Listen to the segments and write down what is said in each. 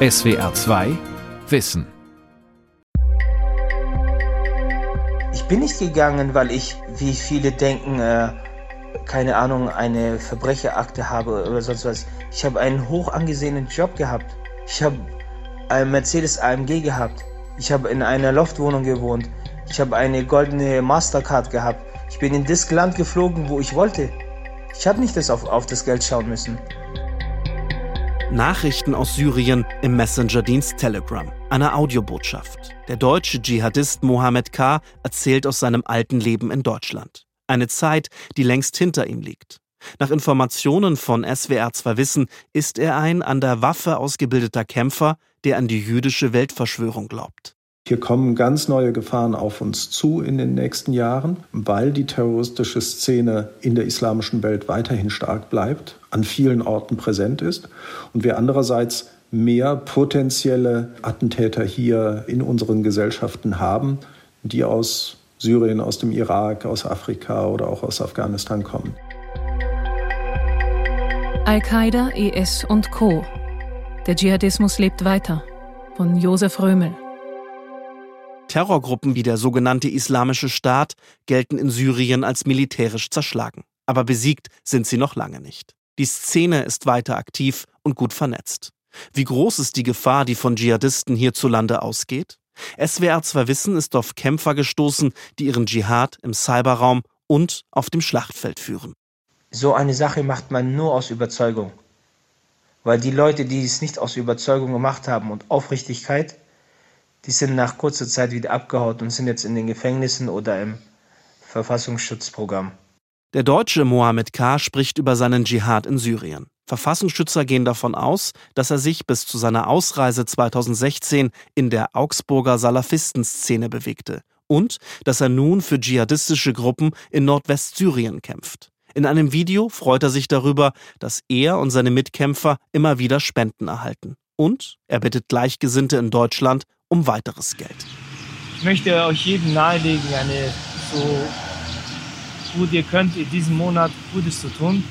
SWR 2 Wissen. Ich bin nicht gegangen, weil ich, wie viele denken, äh, keine Ahnung, eine Verbrecherakte habe oder sonst was. Ich habe einen hoch angesehenen Job gehabt. Ich habe einen Mercedes AMG gehabt. Ich habe in einer Loftwohnung gewohnt. Ich habe eine goldene Mastercard gehabt. Ich bin in das Land geflogen, wo ich wollte. Ich habe nicht das auf, auf das Geld schauen müssen. Nachrichten aus Syrien im Messenger-Dienst Telegram. Eine Audiobotschaft. Der deutsche Dschihadist Mohammed K. erzählt aus seinem alten Leben in Deutschland. Eine Zeit, die längst hinter ihm liegt. Nach Informationen von SWR 2 Wissen ist er ein an der Waffe ausgebildeter Kämpfer, der an die jüdische Weltverschwörung glaubt. Hier kommen ganz neue Gefahren auf uns zu in den nächsten Jahren, weil die terroristische Szene in der islamischen Welt weiterhin stark bleibt, an vielen Orten präsent ist und wir andererseits mehr potenzielle Attentäter hier in unseren Gesellschaften haben, die aus Syrien, aus dem Irak, aus Afrika oder auch aus Afghanistan kommen. Al-Qaida, IS und Co. Der Dschihadismus lebt weiter. Von Josef Römel. Terrorgruppen wie der sogenannte Islamische Staat gelten in Syrien als militärisch zerschlagen. Aber besiegt sind sie noch lange nicht. Die Szene ist weiter aktiv und gut vernetzt. Wie groß ist die Gefahr, die von Dschihadisten hierzulande ausgeht? SWR 2 Wissen ist auf Kämpfer gestoßen, die ihren Dschihad im Cyberraum und auf dem Schlachtfeld führen. So eine Sache macht man nur aus Überzeugung. Weil die Leute, die es nicht aus Überzeugung gemacht haben und Aufrichtigkeit, die sind nach kurzer Zeit wieder abgehaut und sind jetzt in den Gefängnissen oder im Verfassungsschutzprogramm. Der Deutsche Mohammed K. spricht über seinen Dschihad in Syrien. Verfassungsschützer gehen davon aus, dass er sich bis zu seiner Ausreise 2016 in der Augsburger Salafistenszene bewegte und dass er nun für dschihadistische Gruppen in Nordwestsyrien kämpft. In einem Video freut er sich darüber, dass er und seine Mitkämpfer immer wieder Spenden erhalten. Und er bittet Gleichgesinnte in Deutschland um weiteres Geld. Ich möchte euch jedem nahelegen, eine so gut ihr könnt in diesem Monat Gutes zu tun,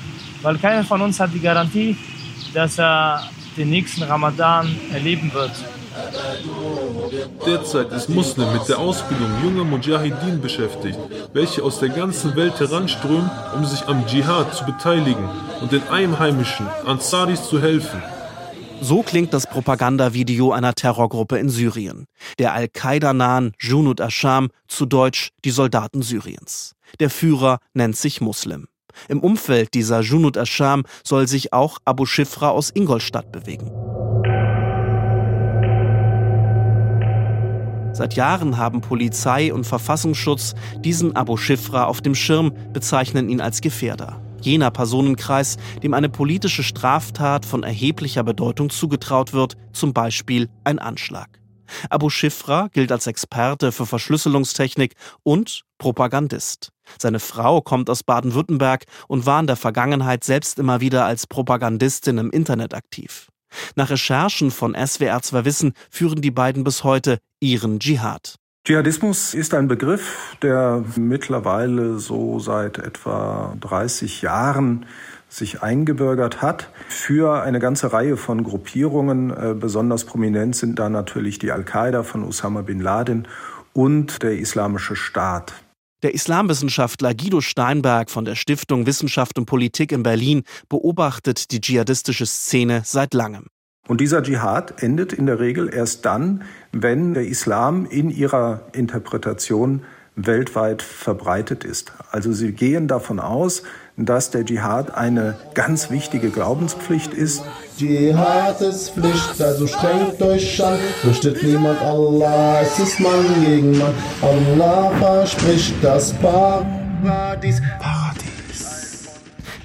weil keiner von uns hat die Garantie, dass er den nächsten Ramadan erleben wird. Derzeit ist Muslim mit der Ausbildung junger Mujahideen beschäftigt, welche aus der ganzen Welt heranströmen, um sich am Dschihad zu beteiligen und den Einheimischen Ansaris zu helfen. So klingt das Propagandavideo einer Terrorgruppe in Syrien. Der Al-Qaida-nahen Junud Asham, zu Deutsch die Soldaten Syriens. Der Führer nennt sich Muslim. Im Umfeld dieser Junud Asham soll sich auch Abu Shifra aus Ingolstadt bewegen. Seit Jahren haben Polizei und Verfassungsschutz diesen Abu Shifra auf dem Schirm, bezeichnen ihn als Gefährder jener Personenkreis, dem eine politische Straftat von erheblicher Bedeutung zugetraut wird, zum Beispiel ein Anschlag. Abu Shifra gilt als Experte für Verschlüsselungstechnik und Propagandist. Seine Frau kommt aus Baden-Württemberg und war in der Vergangenheit selbst immer wieder als Propagandistin im Internet aktiv. Nach Recherchen von SWR 2 Wissen führen die beiden bis heute ihren Dschihad. Dschihadismus ist ein Begriff, der mittlerweile so seit etwa 30 Jahren sich eingebürgert hat für eine ganze Reihe von Gruppierungen. Äh, besonders prominent sind da natürlich die Al-Qaida von Osama bin Laden und der Islamische Staat. Der Islamwissenschaftler Guido Steinberg von der Stiftung Wissenschaft und Politik in Berlin beobachtet die dschihadistische Szene seit langem. Und dieser Dschihad endet in der Regel erst dann, wenn der Islam in ihrer Interpretation weltweit verbreitet ist. Also sie gehen davon aus, dass der Dschihad eine ganz wichtige Glaubenspflicht ist. Dschihad ist Pflicht, also strengt euch an, fürchtet niemand Allah, es ist Mann gegen Mann. Allah verspricht das Paradies. Paradies.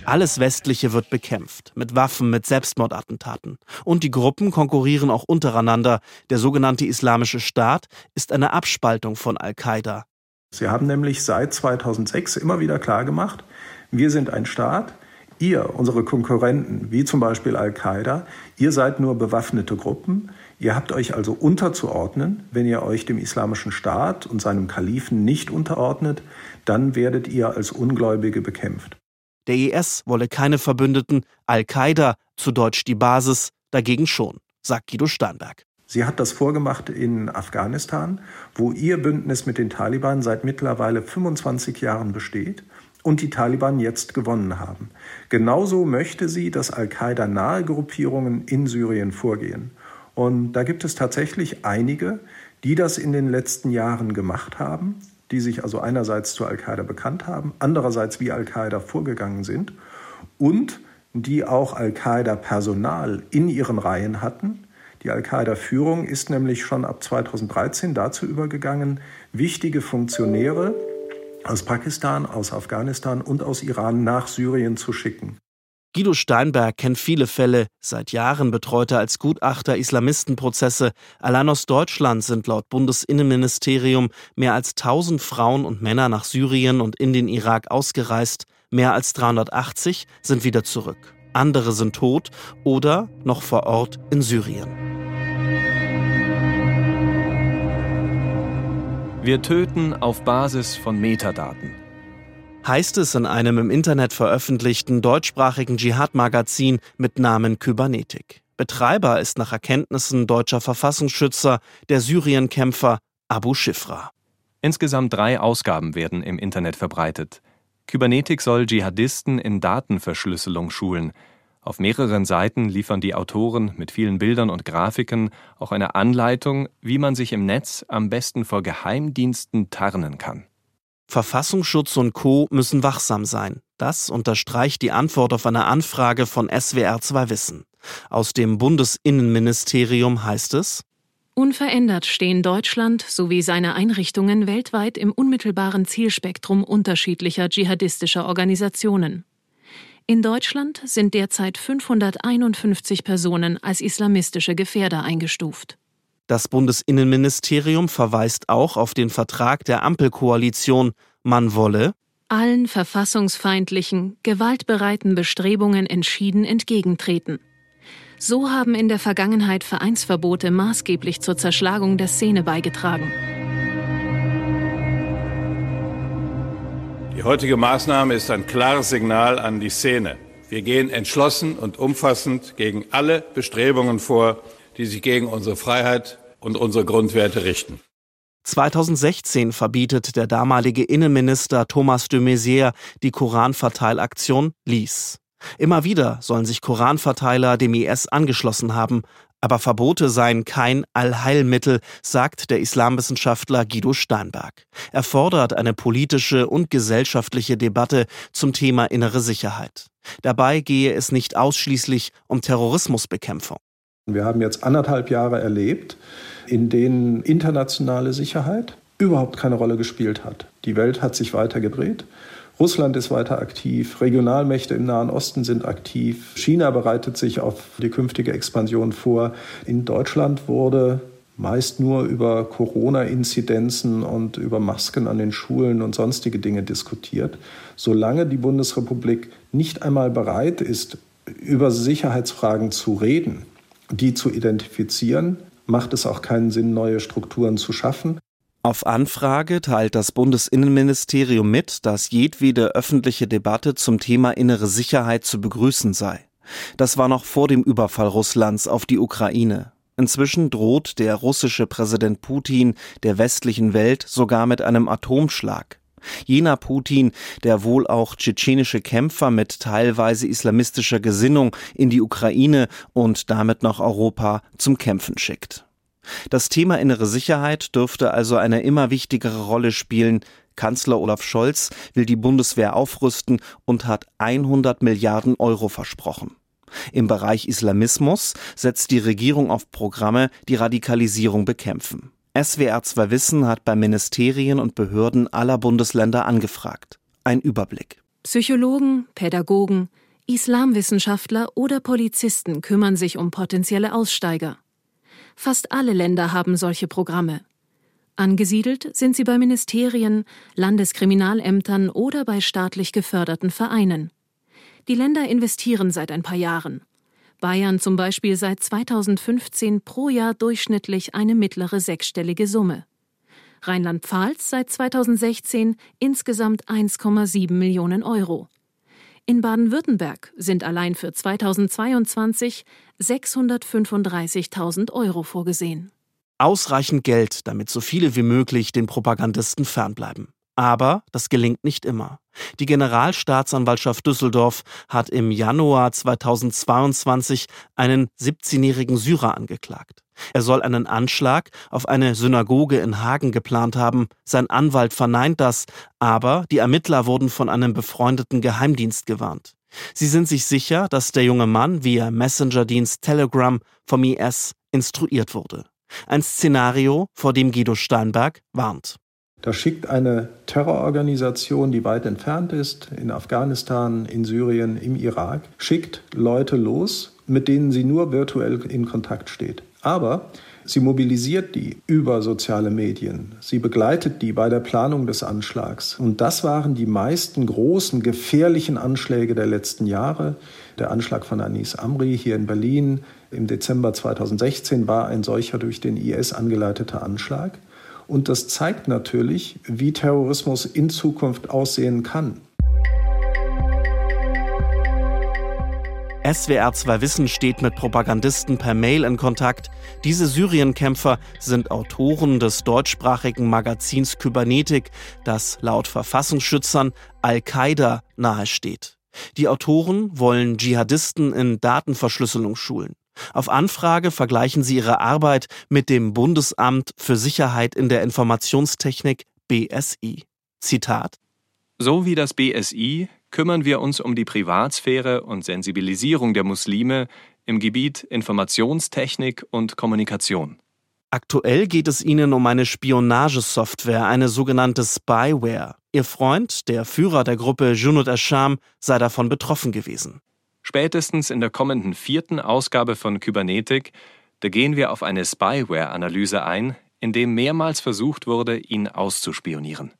Alles Westliche wird bekämpft, mit Waffen, mit Selbstmordattentaten. Und die Gruppen konkurrieren auch untereinander. Der sogenannte Islamische Staat ist eine Abspaltung von Al-Qaida. Sie haben nämlich seit 2006 immer wieder klargemacht, wir sind ein Staat, ihr, unsere Konkurrenten, wie zum Beispiel Al-Qaida, ihr seid nur bewaffnete Gruppen, ihr habt euch also unterzuordnen. Wenn ihr euch dem Islamischen Staat und seinem Kalifen nicht unterordnet, dann werdet ihr als Ungläubige bekämpft. Der IS wolle keine Verbündeten, Al-Qaida, zu Deutsch die Basis, dagegen schon. sagt Guido Steinberg. Sie hat das vorgemacht in Afghanistan, wo ihr Bündnis mit den Taliban seit mittlerweile 25 Jahren besteht und die Taliban jetzt gewonnen haben. Genauso möchte sie, dass Al-Qaida-nahe Gruppierungen in Syrien vorgehen. Und da gibt es tatsächlich einige, die das in den letzten Jahren gemacht haben, die sich also einerseits zu Al-Qaida bekannt haben, andererseits wie Al-Qaida vorgegangen sind und die auch Al-Qaida-Personal in ihren Reihen hatten. Die Al-Qaida-Führung ist nämlich schon ab 2013 dazu übergegangen, wichtige Funktionäre aus Pakistan, aus Afghanistan und aus Iran nach Syrien zu schicken. Guido Steinberg kennt viele Fälle. Seit Jahren betreut er als Gutachter Islamistenprozesse. Allein aus Deutschland sind laut Bundesinnenministerium mehr als 1000 Frauen und Männer nach Syrien und in den Irak ausgereist. Mehr als 380 sind wieder zurück. Andere sind tot oder noch vor Ort in Syrien. Wir töten auf Basis von Metadaten heißt es in einem im Internet veröffentlichten deutschsprachigen Dschihad-Magazin mit Namen Kybernetik. Betreiber ist nach Erkenntnissen deutscher Verfassungsschützer der Syrienkämpfer Abu Shifra. Insgesamt drei Ausgaben werden im Internet verbreitet. Kybernetik soll Dschihadisten in Datenverschlüsselung schulen. Auf mehreren Seiten liefern die Autoren mit vielen Bildern und Grafiken auch eine Anleitung, wie man sich im Netz am besten vor Geheimdiensten tarnen kann. Verfassungsschutz und Co. müssen wachsam sein. Das unterstreicht die Antwort auf eine Anfrage von SWR 2 Wissen. Aus dem Bundesinnenministerium heißt es, Unverändert stehen Deutschland sowie seine Einrichtungen weltweit im unmittelbaren Zielspektrum unterschiedlicher dschihadistischer Organisationen. In Deutschland sind derzeit 551 Personen als islamistische Gefährder eingestuft. Das Bundesinnenministerium verweist auch auf den Vertrag der Ampelkoalition, man wolle allen verfassungsfeindlichen, gewaltbereiten Bestrebungen entschieden entgegentreten. So haben in der Vergangenheit Vereinsverbote maßgeblich zur Zerschlagung der Szene beigetragen. Die heutige Maßnahme ist ein klares Signal an die Szene. Wir gehen entschlossen und umfassend gegen alle Bestrebungen vor, die sich gegen unsere Freiheit und unsere Grundwerte richten. 2016 verbietet der damalige Innenminister Thomas de Maizière die Koranverteilaktion Lies. Immer wieder sollen sich Koranverteiler dem IS angeschlossen haben, aber Verbote seien kein Allheilmittel, sagt der Islamwissenschaftler Guido Steinberg. Er fordert eine politische und gesellschaftliche Debatte zum Thema innere Sicherheit. Dabei gehe es nicht ausschließlich um Terrorismusbekämpfung. Wir haben jetzt anderthalb Jahre erlebt, in denen internationale Sicherheit überhaupt keine Rolle gespielt hat. Die Welt hat sich weiter gedreht. Russland ist weiter aktiv, Regionalmächte im Nahen Osten sind aktiv, China bereitet sich auf die künftige Expansion vor. In Deutschland wurde meist nur über Corona-Inzidenzen und über Masken an den Schulen und sonstige Dinge diskutiert. Solange die Bundesrepublik nicht einmal bereit ist, über Sicherheitsfragen zu reden, die zu identifizieren, macht es auch keinen Sinn, neue Strukturen zu schaffen. Auf Anfrage teilt das Bundesinnenministerium mit, dass jedwede öffentliche Debatte zum Thema innere Sicherheit zu begrüßen sei. Das war noch vor dem Überfall Russlands auf die Ukraine. Inzwischen droht der russische Präsident Putin der westlichen Welt sogar mit einem Atomschlag. Jener Putin, der wohl auch tschetschenische Kämpfer mit teilweise islamistischer Gesinnung in die Ukraine und damit nach Europa zum Kämpfen schickt. Das Thema innere Sicherheit dürfte also eine immer wichtigere Rolle spielen. Kanzler Olaf Scholz will die Bundeswehr aufrüsten und hat 100 Milliarden Euro versprochen. Im Bereich Islamismus setzt die Regierung auf Programme, die Radikalisierung bekämpfen. SWR 2 Wissen hat bei Ministerien und Behörden aller Bundesländer angefragt. Ein Überblick. Psychologen, Pädagogen, Islamwissenschaftler oder Polizisten kümmern sich um potenzielle Aussteiger. Fast alle Länder haben solche Programme. Angesiedelt sind sie bei Ministerien, Landeskriminalämtern oder bei staatlich geförderten Vereinen. Die Länder investieren seit ein paar Jahren. Bayern zum Beispiel seit 2015 pro Jahr durchschnittlich eine mittlere sechsstellige Summe. Rheinland-Pfalz seit 2016 insgesamt 1,7 Millionen Euro. In Baden-Württemberg sind allein für 2022 635.000 Euro vorgesehen. Ausreichend Geld, damit so viele wie möglich den Propagandisten fernbleiben. Aber das gelingt nicht immer. Die Generalstaatsanwaltschaft Düsseldorf hat im Januar 2022 einen 17-jährigen Syrer angeklagt. Er soll einen Anschlag auf eine Synagoge in Hagen geplant haben. Sein Anwalt verneint das, aber die Ermittler wurden von einem befreundeten Geheimdienst gewarnt. Sie sind sich sicher, dass der junge Mann via Messenger-Dienst Telegram vom IS instruiert wurde. Ein Szenario, vor dem Guido Steinberg warnt. Da schickt eine Terrororganisation, die weit entfernt ist, in Afghanistan, in Syrien, im Irak, schickt Leute los, mit denen sie nur virtuell in Kontakt steht. Aber sie mobilisiert die über soziale Medien. Sie begleitet die bei der Planung des Anschlags. Und das waren die meisten großen, gefährlichen Anschläge der letzten Jahre. Der Anschlag von Anis Amri hier in Berlin im Dezember 2016 war ein solcher durch den IS angeleiteter Anschlag. Und das zeigt natürlich, wie Terrorismus in Zukunft aussehen kann. SWR 2 Wissen steht mit Propagandisten per Mail in Kontakt. Diese Syrienkämpfer sind Autoren des deutschsprachigen Magazins Kybernetik, das laut Verfassungsschützern Al-Qaida nahesteht. Die Autoren wollen Dschihadisten in Datenverschlüsselung schulen. Auf Anfrage vergleichen sie ihre Arbeit mit dem Bundesamt für Sicherheit in der Informationstechnik BSI. Zitat So wie das BSI kümmern wir uns um die Privatsphäre und Sensibilisierung der Muslime im Gebiet Informationstechnik und Kommunikation. Aktuell geht es ihnen um eine Spionagesoftware, eine sogenannte Spyware. Ihr Freund, der Führer der Gruppe Junud Asham, sei davon betroffen gewesen. Spätestens in der kommenden vierten Ausgabe von Kybernetik, da gehen wir auf eine Spyware-Analyse ein, in dem mehrmals versucht wurde, ihn auszuspionieren.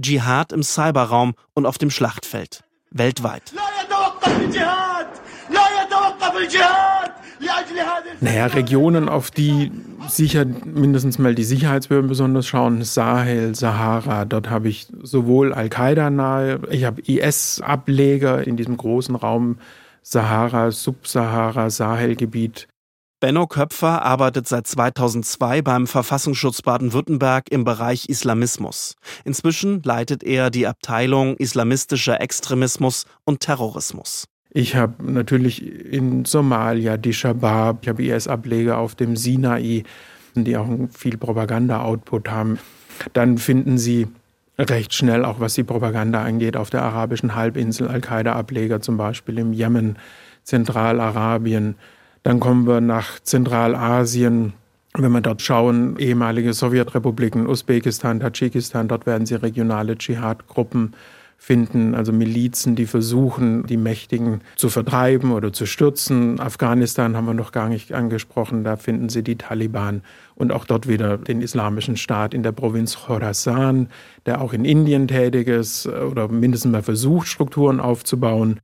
Dschihad im Cyberraum und auf dem Schlachtfeld. Weltweit. Naja, Regionen, auf die sicher mindestens mal die Sicherheitsbehörden besonders schauen, Sahel, Sahara, dort habe ich sowohl Al-Qaida nahe, ich habe IS-Ableger in diesem großen Raum Sahara, Subsahara, Sahelgebiet. Benno Köpfer arbeitet seit 2002 beim Verfassungsschutz Baden-Württemberg im Bereich Islamismus. Inzwischen leitet er die Abteilung Islamistischer Extremismus und Terrorismus. Ich habe natürlich in Somalia die Shabab, ich habe IS-Ableger auf dem Sinai, die auch viel Propaganda-Output haben. Dann finden Sie recht schnell, auch was die Propaganda angeht, auf der arabischen Halbinsel Al-Qaida-Ableger, zum Beispiel im Jemen, Zentralarabien. Dann kommen wir nach Zentralasien. Wenn wir dort schauen, ehemalige Sowjetrepubliken, Usbekistan, Tadschikistan, dort werden Sie regionale Dschihad-Gruppen finden, also Milizen, die versuchen, die Mächtigen zu vertreiben oder zu stürzen. Afghanistan haben wir noch gar nicht angesprochen, da finden Sie die Taliban und auch dort wieder den Islamischen Staat in der Provinz Khorasan, der auch in Indien tätig ist oder mindestens mal versucht, Strukturen aufzubauen.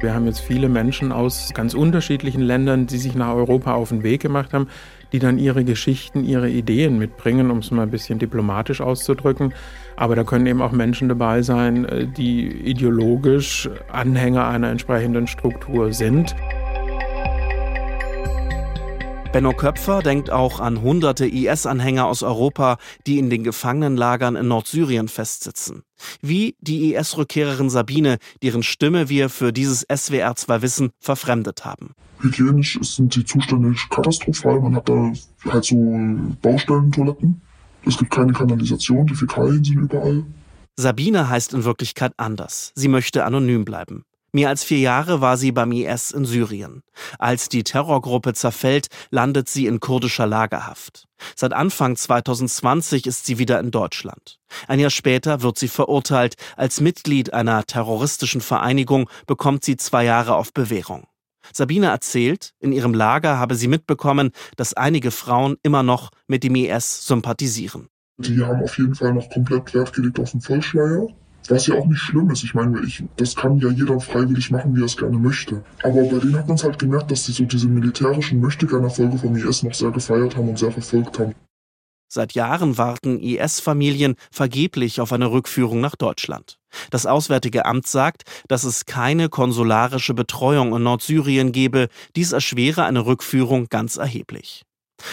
Wir haben jetzt viele Menschen aus ganz unterschiedlichen Ländern, die sich nach Europa auf den Weg gemacht haben, die dann ihre Geschichten, ihre Ideen mitbringen, um es mal ein bisschen diplomatisch auszudrücken. Aber da können eben auch Menschen dabei sein, äh, die ideologisch Anhänger einer entsprechenden Struktur sind. Benno Köpfer denkt auch an hunderte IS-Anhänger aus Europa, die in den Gefangenenlagern in Nordsyrien festsitzen. Wie die IS-Rückkehrerin Sabine, deren Stimme wir für dieses SWR2 Wissen verfremdet haben. Hygienisch sind die Zustände katastrophal. Man hat da halt so Baustellentoiletten. Es gibt keine Kanalisation, die Fäkalien sind überall. Sabine heißt in Wirklichkeit anders. Sie möchte anonym bleiben. Mehr als vier Jahre war sie beim IS in Syrien. Als die Terrorgruppe zerfällt, landet sie in kurdischer Lagerhaft. Seit Anfang 2020 ist sie wieder in Deutschland. Ein Jahr später wird sie verurteilt. Als Mitglied einer terroristischen Vereinigung bekommt sie zwei Jahre auf Bewährung. Sabine erzählt, in ihrem Lager habe sie mitbekommen, dass einige Frauen immer noch mit dem IS sympathisieren. Die haben auf jeden Fall noch komplett Wert gelegt auf den Vollschleier. Was ja auch nicht schlimm ist. Ich meine, ich, das kann ja jeder freiwillig machen, wie er es gerne möchte. Aber bei denen hat man es halt gemerkt, dass sie so diese militärischen Möchtegern-Erfolge vom IS noch sehr gefeiert haben und sehr verfolgt haben. Seit Jahren warten IS-Familien vergeblich auf eine Rückführung nach Deutschland. Das Auswärtige Amt sagt, dass es keine konsularische Betreuung in Nordsyrien gebe. Dies erschwere eine Rückführung ganz erheblich.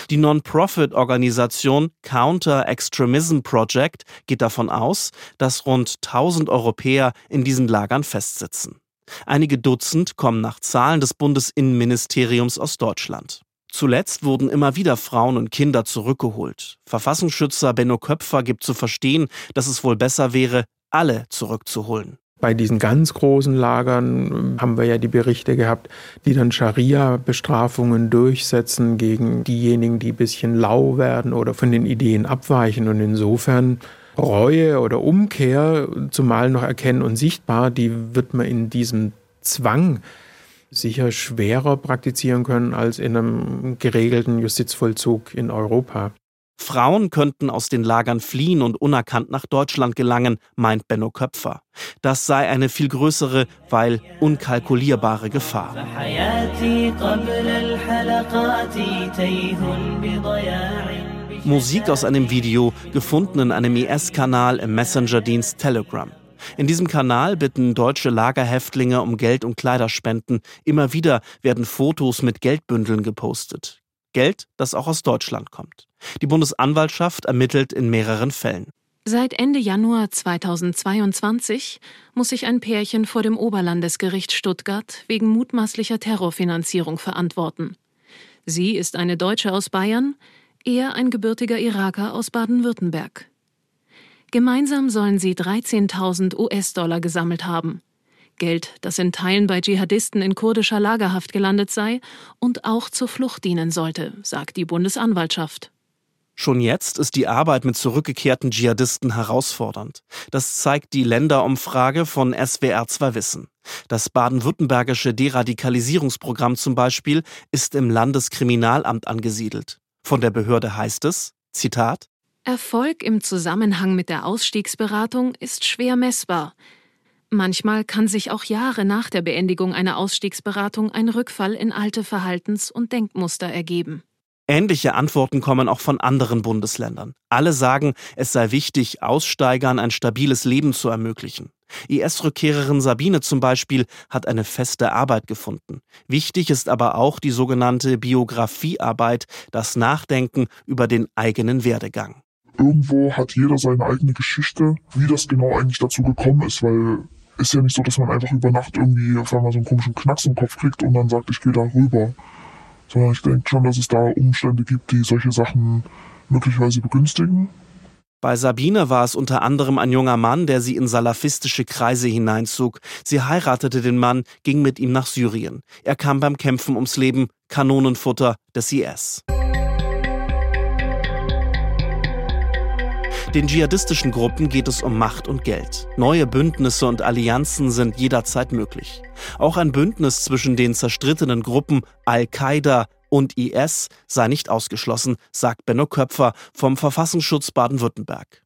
Die Non-Profit-Organisation Counter Extremism Project geht davon aus, dass rund 1000 Europäer in diesen Lagern festsitzen. Einige Dutzend kommen nach Zahlen des Bundesinnenministeriums aus Deutschland. Zuletzt wurden immer wieder Frauen und Kinder zurückgeholt. Verfassungsschützer Benno Köpfer gibt zu verstehen, dass es wohl besser wäre, alle zurückzuholen. Bei diesen ganz großen Lagern haben wir ja die Berichte gehabt, die dann Scharia-Bestrafungen durchsetzen gegen diejenigen, die ein bisschen lau werden oder von den Ideen abweichen. Und insofern Reue oder Umkehr, zumal noch erkennen und sichtbar, die wird man in diesem Zwang sicher schwerer praktizieren können als in einem geregelten Justizvollzug in Europa. Frauen könnten aus den Lagern fliehen und unerkannt nach Deutschland gelangen, meint Benno Köpfer. Das sei eine viel größere, weil unkalkulierbare Gefahr. Musik aus einem Video, gefunden in einem IS-Kanal im Messenger-Dienst Telegram. In diesem Kanal bitten deutsche Lagerhäftlinge um Geld und Kleiderspenden. Immer wieder werden Fotos mit Geldbündeln gepostet. Geld, das auch aus Deutschland kommt. Die Bundesanwaltschaft ermittelt in mehreren Fällen. Seit Ende Januar 2022 muss sich ein Pärchen vor dem Oberlandesgericht Stuttgart wegen mutmaßlicher Terrorfinanzierung verantworten. Sie ist eine Deutsche aus Bayern, er ein gebürtiger Iraker aus Baden-Württemberg. Gemeinsam sollen sie 13.000 US-Dollar gesammelt haben. Geld, das in Teilen bei Dschihadisten in kurdischer Lagerhaft gelandet sei und auch zur Flucht dienen sollte, sagt die Bundesanwaltschaft. Schon jetzt ist die Arbeit mit zurückgekehrten Dschihadisten herausfordernd. Das zeigt die Länderumfrage von SWR 2 Wissen. Das baden-württembergische Deradikalisierungsprogramm zum Beispiel ist im Landeskriminalamt angesiedelt. Von der Behörde heißt es, Zitat, Erfolg im Zusammenhang mit der Ausstiegsberatung ist schwer messbar. Manchmal kann sich auch Jahre nach der Beendigung einer Ausstiegsberatung ein Rückfall in alte Verhaltens- und Denkmuster ergeben. Ähnliche Antworten kommen auch von anderen Bundesländern. Alle sagen, es sei wichtig, Aussteigern ein stabiles Leben zu ermöglichen. IS-Rückkehrerin Sabine zum Beispiel hat eine feste Arbeit gefunden. Wichtig ist aber auch die sogenannte Biografiearbeit, das Nachdenken über den eigenen Werdegang. Irgendwo hat jeder seine eigene Geschichte, wie das genau eigentlich dazu gekommen ist, weil ist ja nicht so, dass man einfach über Nacht irgendwie auf einmal so einen komischen Knacks im Kopf kriegt und dann sagt, ich gehe da rüber sondern ich denke schon, dass es da Umstände gibt, die solche Sachen möglicherweise begünstigen. Bei Sabine war es unter anderem ein junger Mann, der sie in salafistische Kreise hineinzog. Sie heiratete den Mann, ging mit ihm nach Syrien. Er kam beim Kämpfen ums Leben, Kanonenfutter des IS. Den dschihadistischen Gruppen geht es um Macht und Geld. Neue Bündnisse und Allianzen sind jederzeit möglich. Auch ein Bündnis zwischen den zerstrittenen Gruppen Al-Qaida und IS sei nicht ausgeschlossen, sagt Benno Köpfer vom Verfassungsschutz Baden-Württemberg.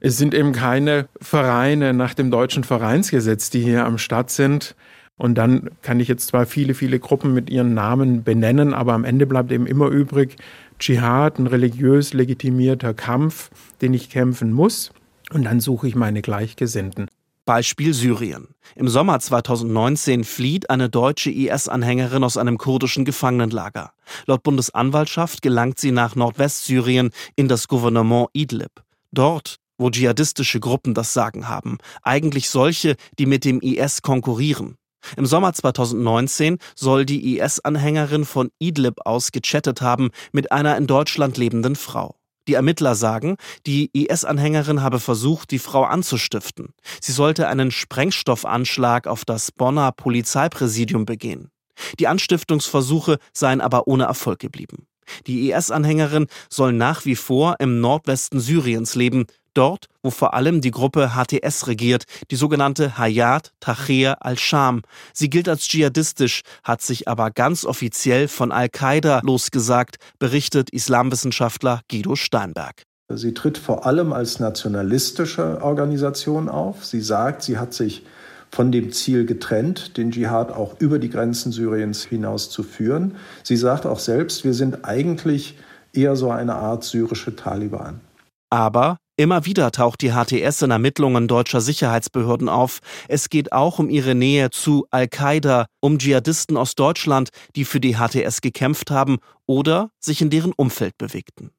Es sind eben keine Vereine nach dem deutschen Vereinsgesetz, die hier am Start sind. Und dann kann ich jetzt zwar viele, viele Gruppen mit ihren Namen benennen, aber am Ende bleibt eben immer übrig, Dschihad, ein religiös legitimierter Kampf, den ich kämpfen muss. Und dann suche ich meine Gleichgesinnten. Beispiel Syrien. Im Sommer 2019 flieht eine deutsche IS-Anhängerin aus einem kurdischen Gefangenenlager. Laut Bundesanwaltschaft gelangt sie nach Nordwestsyrien in das Gouvernement Idlib. Dort, wo dschihadistische Gruppen das Sagen haben, eigentlich solche, die mit dem IS konkurrieren. Im Sommer 2019 soll die IS-Anhängerin von Idlib aus gechattet haben mit einer in Deutschland lebenden Frau. Die Ermittler sagen, die IS-Anhängerin habe versucht, die Frau anzustiften. Sie sollte einen Sprengstoffanschlag auf das Bonner Polizeipräsidium begehen. Die Anstiftungsversuche seien aber ohne Erfolg geblieben. Die IS-Anhängerin soll nach wie vor im Nordwesten Syriens leben, dort, wo vor allem die Gruppe HTS regiert, die sogenannte Hayat Tahrir al-Sham. Sie gilt als dschihadistisch, hat sich aber ganz offiziell von Al-Qaida losgesagt, berichtet Islamwissenschaftler Guido Steinberg. Sie tritt vor allem als nationalistische Organisation auf. Sie sagt, sie hat sich von dem Ziel getrennt, den Dschihad auch über die Grenzen Syriens hinaus zu führen. Sie sagt auch selbst, wir sind eigentlich eher so eine Art syrische Taliban. Aber immer wieder taucht die HTS in Ermittlungen deutscher Sicherheitsbehörden auf. Es geht auch um ihre Nähe zu Al-Qaida, um Dschihadisten aus Deutschland, die für die HTS gekämpft haben oder sich in deren Umfeld bewegten.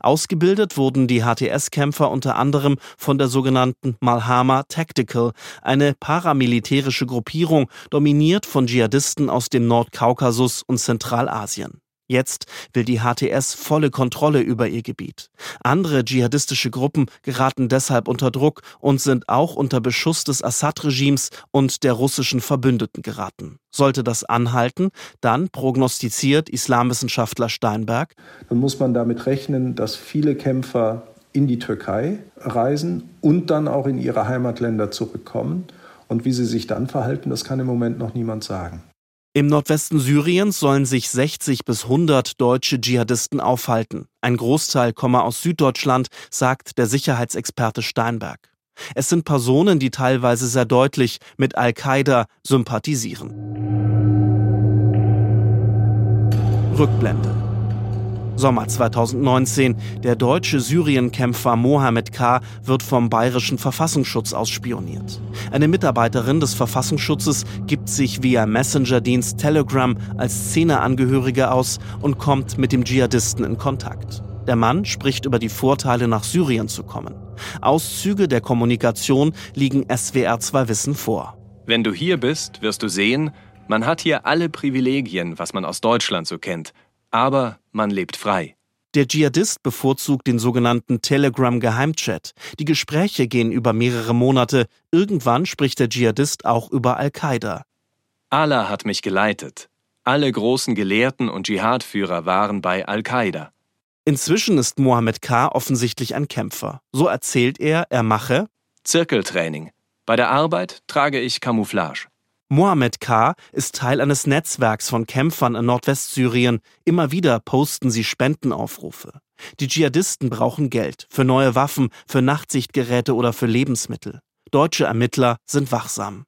Ausgebildet wurden die HTS-Kämpfer unter anderem von der sogenannten Malhama Tactical, eine paramilitärische Gruppierung, dominiert von Dschihadisten aus dem Nordkaukasus und Zentralasien. Jetzt will die HTS volle Kontrolle über ihr Gebiet. Andere dschihadistische Gruppen geraten deshalb unter Druck und sind auch unter Beschuss des Assad-Regimes und der russischen Verbündeten geraten. Sollte das anhalten, dann prognostiziert Islamwissenschaftler Steinberg, dann muss man damit rechnen, dass viele Kämpfer in die Türkei reisen und dann auch in ihre Heimatländer zurückkommen. Und wie sie sich dann verhalten, das kann im Moment noch niemand sagen. Im Nordwesten Syriens sollen sich 60 bis 100 deutsche Dschihadisten aufhalten. Ein Großteil komme aus Süddeutschland, sagt der Sicherheitsexperte Steinberg. Es sind Personen, die teilweise sehr deutlich mit Al-Qaida sympathisieren. Rückblende. Sommer 2019. Der deutsche Syrienkämpfer Mohammed K. wird vom bayerischen Verfassungsschutz ausspioniert. Eine Mitarbeiterin des Verfassungsschutzes gibt sich via Messenger-Dienst Telegram als Szeneangehörige aus und kommt mit dem Dschihadisten in Kontakt. Der Mann spricht über die Vorteile, nach Syrien zu kommen. Auszüge der Kommunikation liegen SWR 2 Wissen vor. Wenn du hier bist, wirst du sehen, man hat hier alle Privilegien, was man aus Deutschland so kennt. Aber man lebt frei. Der Dschihadist bevorzugt den sogenannten Telegram-Geheimchat. Die Gespräche gehen über mehrere Monate. Irgendwann spricht der Dschihadist auch über Al-Qaida. Allah hat mich geleitet. Alle großen Gelehrten und Dschihadführer waren bei Al-Qaida. Inzwischen ist Mohammed K. offensichtlich ein Kämpfer. So erzählt er, er mache Zirkeltraining. Bei der Arbeit trage ich Camouflage. Mohammed K. ist Teil eines Netzwerks von Kämpfern in Nordwestsyrien. Immer wieder posten sie Spendenaufrufe. Die Dschihadisten brauchen Geld für neue Waffen, für Nachtsichtgeräte oder für Lebensmittel. Deutsche Ermittler sind wachsam.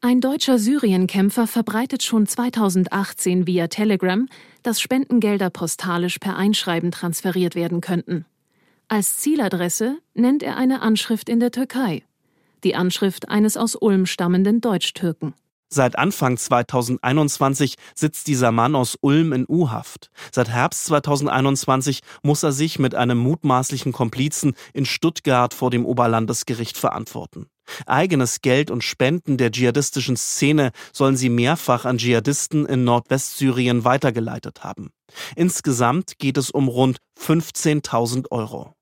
Ein deutscher Syrienkämpfer verbreitet schon 2018 via Telegram, dass Spendengelder postalisch per Einschreiben transferiert werden könnten. Als Zieladresse nennt er eine Anschrift in der Türkei. Die Anschrift eines aus Ulm stammenden Deutsch-Türken. Seit Anfang 2021 sitzt dieser Mann aus Ulm in U-Haft. Seit Herbst 2021 muss er sich mit einem mutmaßlichen Komplizen in Stuttgart vor dem Oberlandesgericht verantworten. Eigenes Geld und Spenden der dschihadistischen Szene sollen sie mehrfach an Dschihadisten in Nordwestsyrien weitergeleitet haben. Insgesamt geht es um rund 15.000 Euro.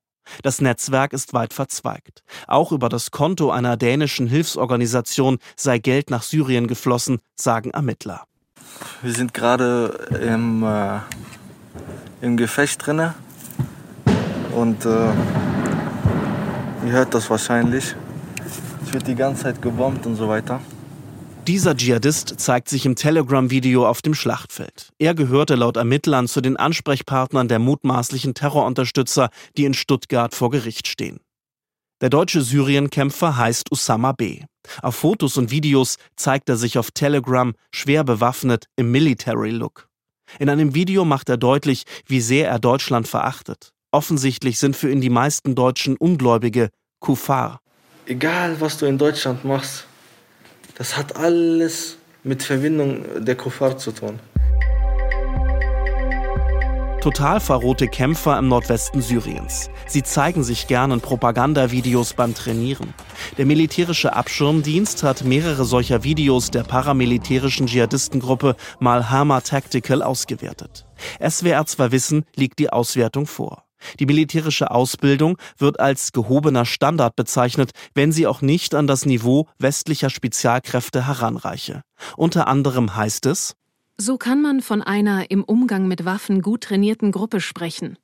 Das Netzwerk ist weit verzweigt. Auch über das Konto einer dänischen Hilfsorganisation sei Geld nach Syrien geflossen, sagen Ermittler. Wir sind gerade im, äh, im Gefecht drinne und äh, ihr hört das wahrscheinlich. Es wird die ganze Zeit gebombt und so weiter. Dieser Dschihadist zeigt sich im Telegram-Video auf dem Schlachtfeld. Er gehörte laut Ermittlern zu den Ansprechpartnern der mutmaßlichen Terrorunterstützer, die in Stuttgart vor Gericht stehen. Der deutsche Syrienkämpfer heißt Usama B. Auf Fotos und Videos zeigt er sich auf Telegram schwer bewaffnet im Military-Look. In einem Video macht er deutlich, wie sehr er Deutschland verachtet. Offensichtlich sind für ihn die meisten Deutschen Ungläubige, Kufar. Egal, was du in Deutschland machst, das hat alles mit Verbindung der Kuffar zu tun. Total verrohte Kämpfer im Nordwesten Syriens. Sie zeigen sich gern in Propagandavideos beim Trainieren. Der militärische Abschirmdienst hat mehrere solcher Videos der paramilitärischen Dschihadistengruppe Malhama Tactical ausgewertet. SWR 2 Wissen liegt die Auswertung vor. Die militärische Ausbildung wird als gehobener Standard bezeichnet, wenn sie auch nicht an das Niveau westlicher Spezialkräfte heranreiche. Unter anderem heißt es, so kann man von einer im Umgang mit Waffen gut trainierten Gruppe sprechen.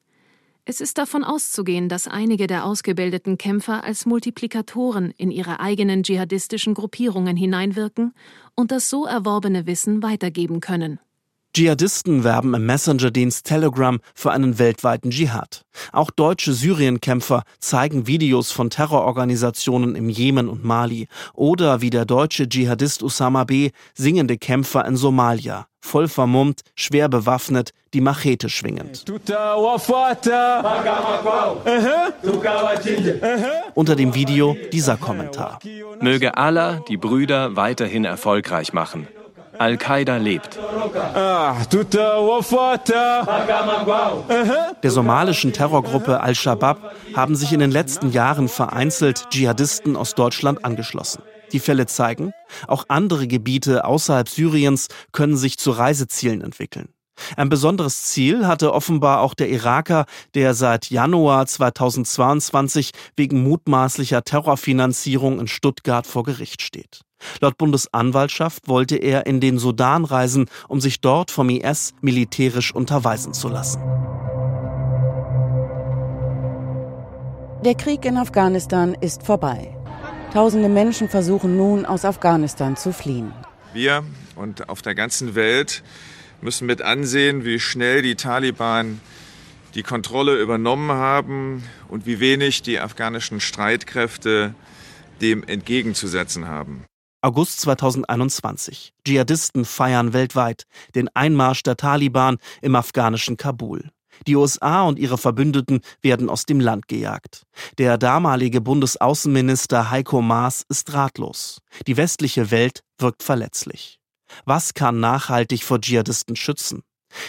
Es ist davon auszugehen, dass einige der ausgebildeten Kämpfer als Multiplikatoren in ihre eigenen dschihadistischen Gruppierungen hineinwirken und das so erworbene Wissen weitergeben können. Dschihadisten werben im Messenger-Dienst Telegram für einen weltweiten Dschihad. Auch deutsche Syrienkämpfer zeigen Videos von Terrororganisationen im Jemen und Mali oder wie der deutsche Dschihadist Usama B. singende Kämpfer in Somalia, voll vermummt, schwer bewaffnet, die Machete schwingend. Unter dem Video dieser Kommentar. Möge Allah die Brüder weiterhin erfolgreich machen. Al-Qaida lebt. Der somalischen Terrorgruppe Al-Shabaab haben sich in den letzten Jahren vereinzelt Dschihadisten aus Deutschland angeschlossen. Die Fälle zeigen, auch andere Gebiete außerhalb Syriens können sich zu Reisezielen entwickeln. Ein besonderes Ziel hatte offenbar auch der Iraker, der seit Januar 2022 wegen mutmaßlicher Terrorfinanzierung in Stuttgart vor Gericht steht. Laut Bundesanwaltschaft wollte er in den Sudan reisen, um sich dort vom IS militärisch unterweisen zu lassen. Der Krieg in Afghanistan ist vorbei. Tausende Menschen versuchen nun aus Afghanistan zu fliehen. Wir und auf der ganzen Welt müssen mit ansehen, wie schnell die Taliban die Kontrolle übernommen haben und wie wenig die afghanischen Streitkräfte dem entgegenzusetzen haben. August 2021. Dschihadisten feiern weltweit den Einmarsch der Taliban im afghanischen Kabul. Die USA und ihre Verbündeten werden aus dem Land gejagt. Der damalige Bundesaußenminister Heiko Maas ist ratlos. Die westliche Welt wirkt verletzlich. Was kann nachhaltig vor Dschihadisten schützen?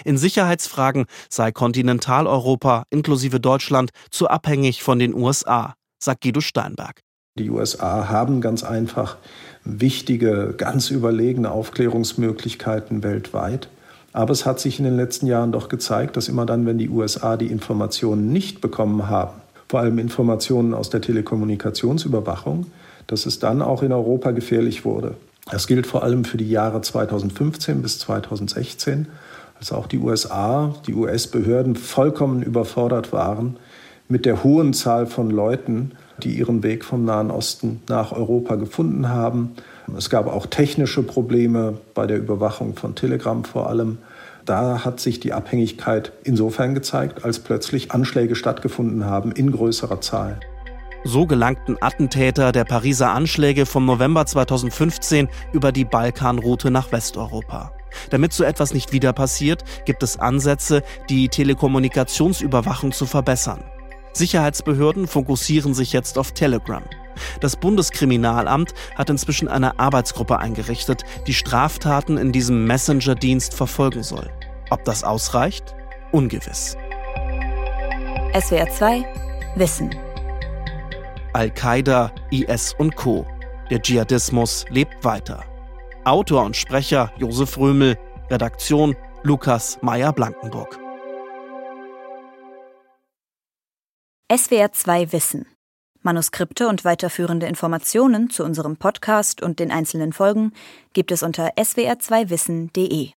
In Sicherheitsfragen sei Kontinentaleuropa inklusive Deutschland zu abhängig von den USA, sagt Guido Steinberg. Die USA haben ganz einfach wichtige, ganz überlegene Aufklärungsmöglichkeiten weltweit. Aber es hat sich in den letzten Jahren doch gezeigt, dass immer dann, wenn die USA die Informationen nicht bekommen haben, vor allem Informationen aus der Telekommunikationsüberwachung, dass es dann auch in Europa gefährlich wurde. Das gilt vor allem für die Jahre 2015 bis 2016, als auch die USA, die US-Behörden vollkommen überfordert waren mit der hohen Zahl von Leuten, die ihren Weg vom Nahen Osten nach Europa gefunden haben. Es gab auch technische Probleme bei der Überwachung von Telegram vor allem. Da hat sich die Abhängigkeit insofern gezeigt, als plötzlich Anschläge stattgefunden haben in größerer Zahl. So gelangten Attentäter der Pariser Anschläge vom November 2015 über die Balkanroute nach Westeuropa. Damit so etwas nicht wieder passiert, gibt es Ansätze, die Telekommunikationsüberwachung zu verbessern. Sicherheitsbehörden fokussieren sich jetzt auf Telegram. Das Bundeskriminalamt hat inzwischen eine Arbeitsgruppe eingerichtet, die Straftaten in diesem Messenger-Dienst verfolgen soll. Ob das ausreicht? Ungewiss. SWR 2 Wissen. Al-Qaida, IS und Co. Der Dschihadismus lebt weiter. Autor und Sprecher Josef Römel, Redaktion Lukas Meyer-Blankenburg. SWR 2 Wissen. Manuskripte und weiterführende Informationen zu unserem Podcast und den einzelnen Folgen gibt es unter swr2wissen.de.